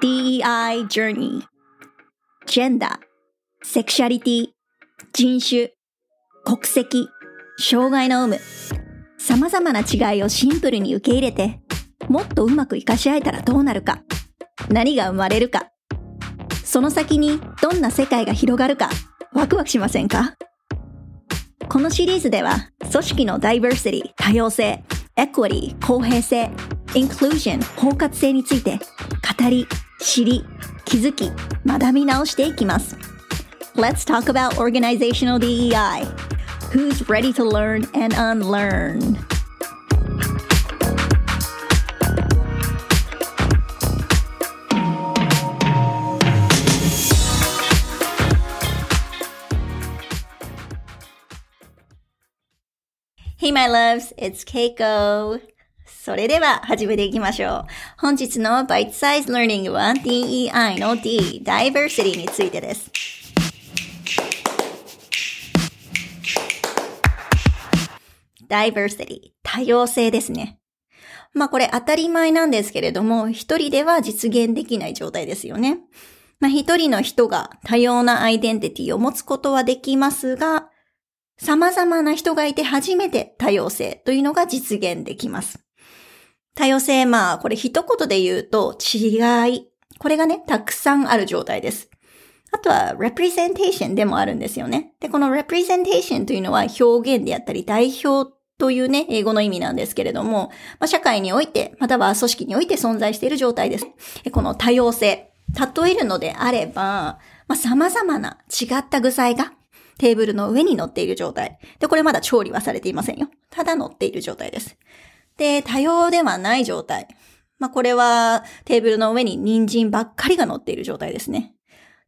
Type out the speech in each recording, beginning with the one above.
DEI Journey. Gender. Sexuality. 人種.国籍.障害の有無.様々な違いをシンプルに受け入れてもっとうまく活かし合えたらどうなるか。何が生まれるか。その先にどんな世界が広がるかワクワクしませんか?このシリーズでは組織のダイバーシティ多様性エクオリー公平性インクルージョン包括性について語り知り気づき学び直していきます Let's talk about organizational DEI Who's ready to learn and unlearn? Hey my loves, it's Keiko. それでは始めていきましょう。本日の Bite Size Learning は DEI の D、Diversity についてです。Diversity、多様性ですね。まあこれ当たり前なんですけれども、一人では実現できない状態ですよね。まあ一人の人が多様なアイデンティティを持つことはできますが、様々な人がいて初めて多様性というのが実現できます。多様性、まあ、これ一言で言うと違い。これがね、たくさんある状態です。あとは、representation でもあるんですよね。で、この representation というのは表現であったり代表というね、英語の意味なんですけれども、まあ、社会において、または組織において存在している状態です。この多様性、例えるのであれば、まあ、様々な違った具材がテーブルの上に乗っている状態。で、これまだ調理はされていませんよ。ただ乗っている状態です。で、多様ではない状態。まあ、これはテーブルの上に人参ばっかりが乗っている状態ですね。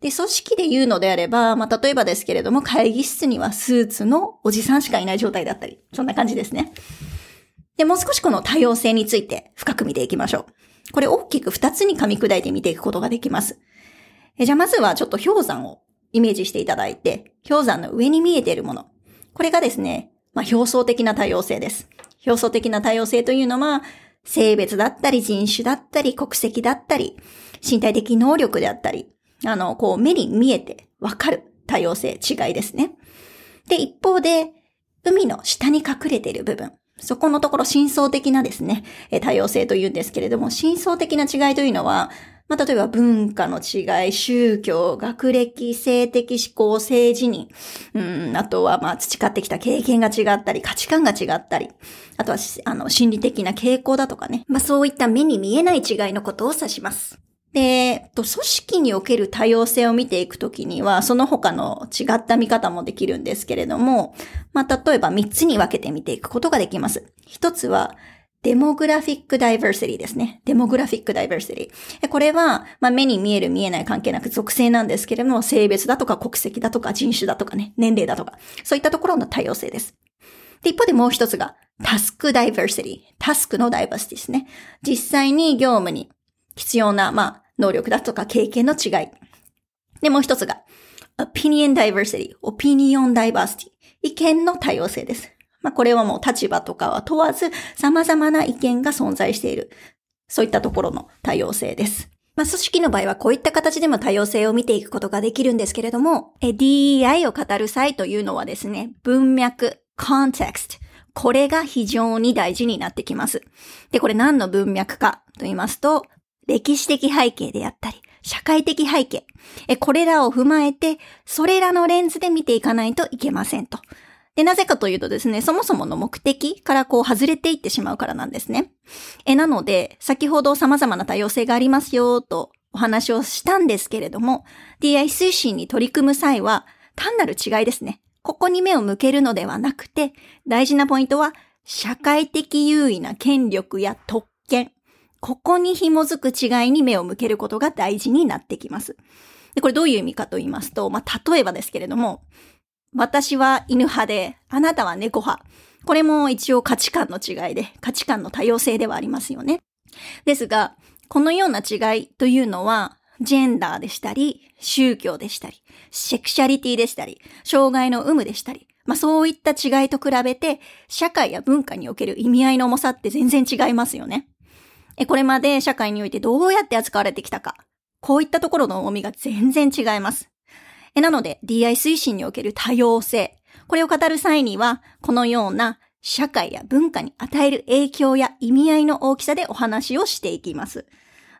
で、組織で言うのであれば、まあ、例えばですけれども、会議室にはスーツのおじさんしかいない状態だったり、そんな感じですね。で、もう少しこの多様性について深く見ていきましょう。これ大きく二つに噛み砕いて見ていくことができます。えじゃあまずはちょっと氷山をイメージしていただいて、氷山の上に見えているもの。これがですね、まあ、表層的な多様性です。表層的な多様性というのは、性別だったり、人種だったり、国籍だったり、身体的能力であったり、あの、こう、目に見えてわかる多様性、違いですね。で、一方で、海の下に隠れている部分。そこのところ、真相的なですね、多様性というんですけれども、真相的な違いというのは、まあ、例えば文化の違い、宗教、学歴、性的思考、性自認、うん、あとはまあ培ってきた経験が違ったり、価値観が違ったり、あとはあの心理的な傾向だとかね。まあそういった目に見えない違いのことを指します。で、と組織における多様性を見ていくときには、その他の違った見方もできるんですけれども、まあ、例えば3つに分けて見ていくことができます。1つは、デモグラフィックダイバーシティですね。デモグラフィックダイバーシティ。これは、まあ、目に見える見えない関係なく属性なんですけれども、性別だとか国籍だとか人種だとかね、年齢だとか、そういったところの多様性です。で、一方でもう一つが、タスクダイバーシティ。タスクのダイバーシティですね。実際に業務に必要な、まあ、能力だとか経験の違い。で、もう一つが、opinion diversity。opinion diversity。意見の多様性です。まあ、これはもう立場とかは問わず様々な意見が存在している。そういったところの多様性です。まあ、組織の場合はこういった形でも多様性を見ていくことができるんですけれども、DEI を語る際というのはですね、文脈、context、これが非常に大事になってきます。で、これ何の文脈かと言いますと、歴史的背景であったり、社会的背景、これらを踏まえて、それらのレンズで見ていかないといけませんと。で、なぜかというとですね、そもそもの目的からこう外れていってしまうからなんですね。え、なので、先ほど様々な多様性がありますよとお話をしたんですけれども、DI 推進に取り組む際は、単なる違いですね。ここに目を向けるのではなくて、大事なポイントは、社会的優位な権力や特権。ここに紐づく違いに目を向けることが大事になってきます。で、これどういう意味かと言いますと、まあ、例えばですけれども、私は犬派で、あなたは猫派。これも一応価値観の違いで、価値観の多様性ではありますよね。ですが、このような違いというのは、ジェンダーでしたり、宗教でしたり、セクシャリティでしたり、障害の有無でしたり、まあそういった違いと比べて、社会や文化における意味合いの重さって全然違いますよね。これまで社会においてどうやって扱われてきたか、こういったところの重みが全然違います。なので、DI 推進における多様性。これを語る際には、このような社会や文化に与える影響や意味合いの大きさでお話をしていきます。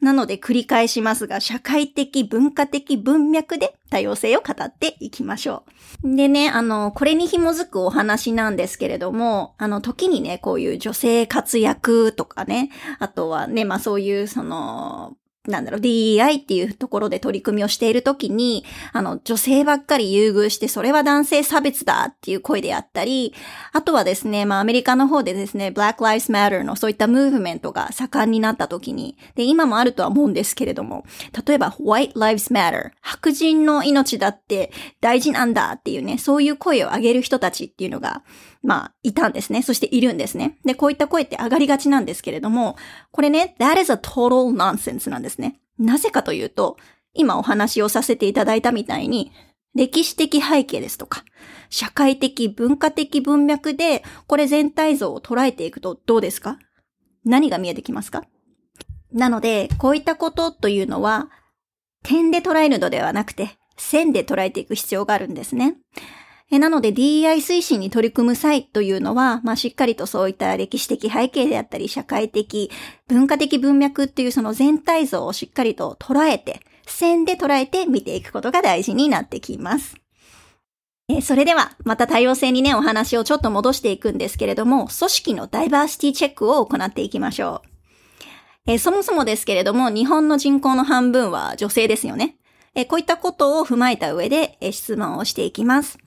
なので繰り返しますが、社会的、文化的文脈で多様性を語っていきましょう。でね、あの、これに紐づくお話なんですけれども、あの、時にね、こういう女性活躍とかね、あとはね、まあそういうその、なんだろう、DEI っていうところで取り組みをしているときに、あの、女性ばっかり優遇して、それは男性差別だっていう声であったり、あとはですね、まあ、アメリカの方でですね、Black Lives Matter のそういったムーブメントが盛んになったときに、で、今もあるとは思うんですけれども、例えば、White Lives Matter、白人の命だって大事なんだっていうね、そういう声を上げる人たちっていうのが、まあ、いたんですね。そしているんですね。で、こういった声って上がりがちなんですけれども、これね、that is a total nonsense なんですね。なぜかというと、今お話をさせていただいたみたいに、歴史的背景ですとか、社会的、文化的文脈で、これ全体像を捉えていくとどうですか？何が見えてきますか？なので、こういったことというのは、点で捉えるのではなくて、線で捉えていく必要があるんですね。えなので DEI 推進に取り組む際というのは、まあ、しっかりとそういった歴史的背景であったり、社会的、文化的文脈っていうその全体像をしっかりと捉えて、線で捉えて見ていくことが大事になってきます。えそれでは、また多様性にね、お話をちょっと戻していくんですけれども、組織のダイバーシティチェックを行っていきましょう。えそもそもですけれども、日本の人口の半分は女性ですよね。えこういったことを踏まえた上で、え質問をしていきます。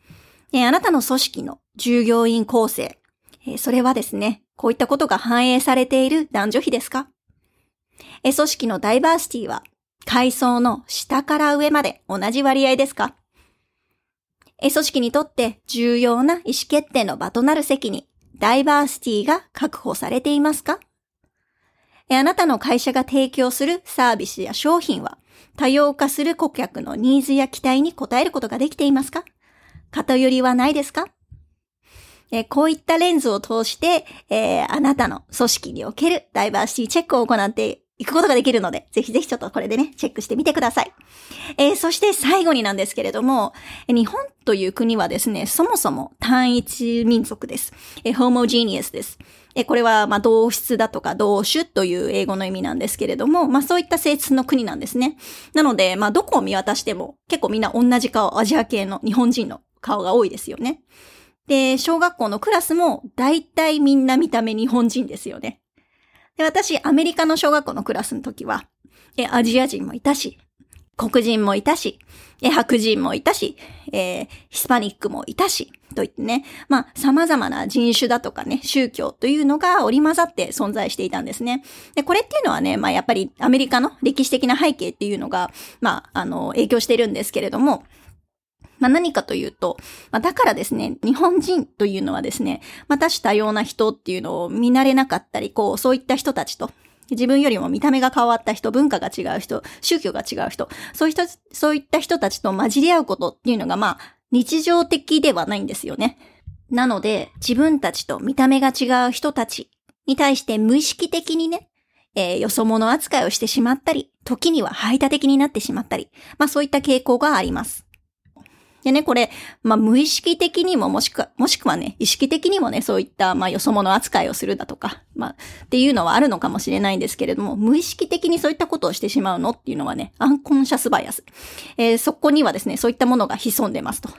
えあなたの組織の従業員構成、えそれはですね、こういったことが反映されている男女比ですか？え組織のダイバーシティは、階層の下から上まで同じ割合ですか？え組織にとって重要な意思決定の場となる席に、ダイバーシティが確保されていますか？あなたの会社が提供するサービスや商品は、多様化する顧客のニーズや期待に応えることができていますか？偏りはないですか？えこういったレンズを通して、えー、あなたの組織におけるダイバーシティチェックを行っていくことができるので、ぜひぜひちょっとこれでね、チェックしてみてください。えー、そして最後になんですけれども、日本という国はですね、そもそも単一民族です。えー、ホモジーニアスです。えー、これは、まあ、同質だとか同種という英語の意味なんですけれども、まあ、そういった性質の国なんですね。なので、まあ、どこを見渡しても、結構みんな同じ顔、アジア系の日本人の顔が多いですよね。で、小学校のクラスも大体みんな見た目日本人ですよね。で、私、アメリカの小学校のクラスの時は、え、アジア人もいたし、黒人もいたし、え、白人もいたし、えー、ヒスパニックもいたし、といってね、まあ、様々な人種だとかね、宗教というのが織り混ざって存在していたんですね。で、これっていうのはね、まあ、やっぱりアメリカの歴史的な背景っていうのが、まあ、あの、影響しているんですけれども、まあ、何かというと、まあ、だからですね、日本人というのはですね、まあ、多種多様な人っていうのを見慣れなかったり、こう、そういった人たちと、自分よりも見た目が変わった人、文化が違う人、宗教が違う人、そういう人、そういった人たちと混じり合うことっていうのが、まあ、日常的ではないんですよね。なので、自分たちと見た目が違う人たちに対して無意識的にね、えー、よそ者扱いをしてしまったり、時には排他的になってしまったり、まあそういった傾向があります。でね、これ、まあ、無意識的にも、もしくは、もしくはね、意識的にもね、そういった、まあ、よそ者扱いをするだとか、まあ、っていうのはあるのかもしれないんですけれども、無意識的にそういったことをしてしまうのっていうのはね、アンコンシャスバイアス。えー、そこにはですね、そういったものが潜んでますと。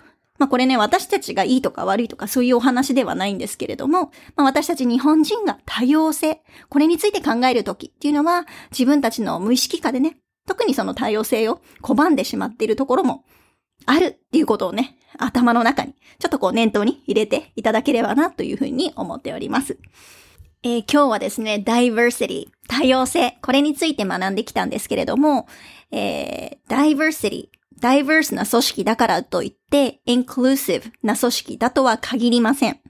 まあこれね、私たちがいいとか悪いとかそういうお話ではないんですけれども、まあ私たち日本人が多様性、これについて考えるときっていうのは、自分たちの無意識化でね、特にその多様性を拒んでしまっているところもあるっていうことをね、頭の中に、ちょっとこう念頭に入れていただければなというふうに思っております。えー、今日はですね、diversity、多様性、これについて学んできたんですけれども、えー、diversity、diverse な組織だからといって、inclusive な組織だとは限りません。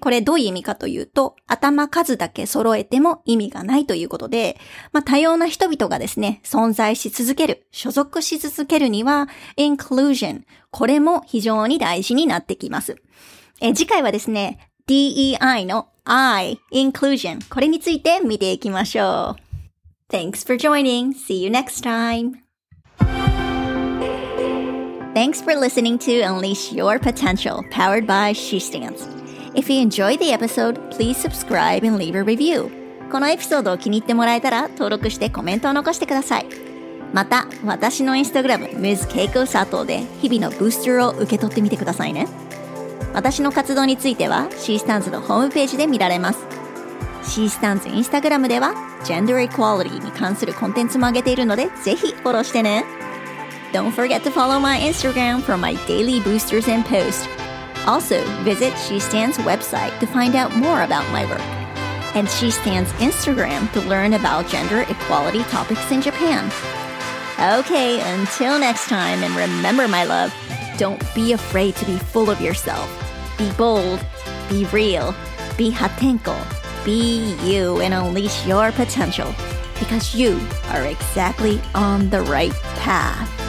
これどういう意味かというと、頭数だけ揃えても意味がないということで、まあ、多様な人々がですね、存在し続ける、所属し続けるには、inclusion、これも非常に大事になってきます。え次回はですね、DEI の I, inclusion、これについて見ていきましょう。Thanks for joining. See you next time. Thanks for listening to Unleash Your Potential, powered by She Stands. If you enjoyed the episode, please subscribe and leave a review. このエピソードを気に入ってもらえたら登録してコメントを残してください。また、私のインスタグラム、Ms. Keiko Sato で日々のブースターを受け取ってみてくださいね。私の活動については C スタンズのホームページで見られます。C スタンズインスタグラムでは Gender Equality に関するコンテンツも上げているのでぜひフォローしてね。Don't forget to follow my Instagram for my daily boosters and posts. Also, visit She Stands website to find out more about my work. And She Stands Instagram to learn about gender equality topics in Japan. Okay, until next time, and remember, my love, don't be afraid to be full of yourself. Be bold, be real, be hatenko, be you, and unleash your potential because you are exactly on the right path.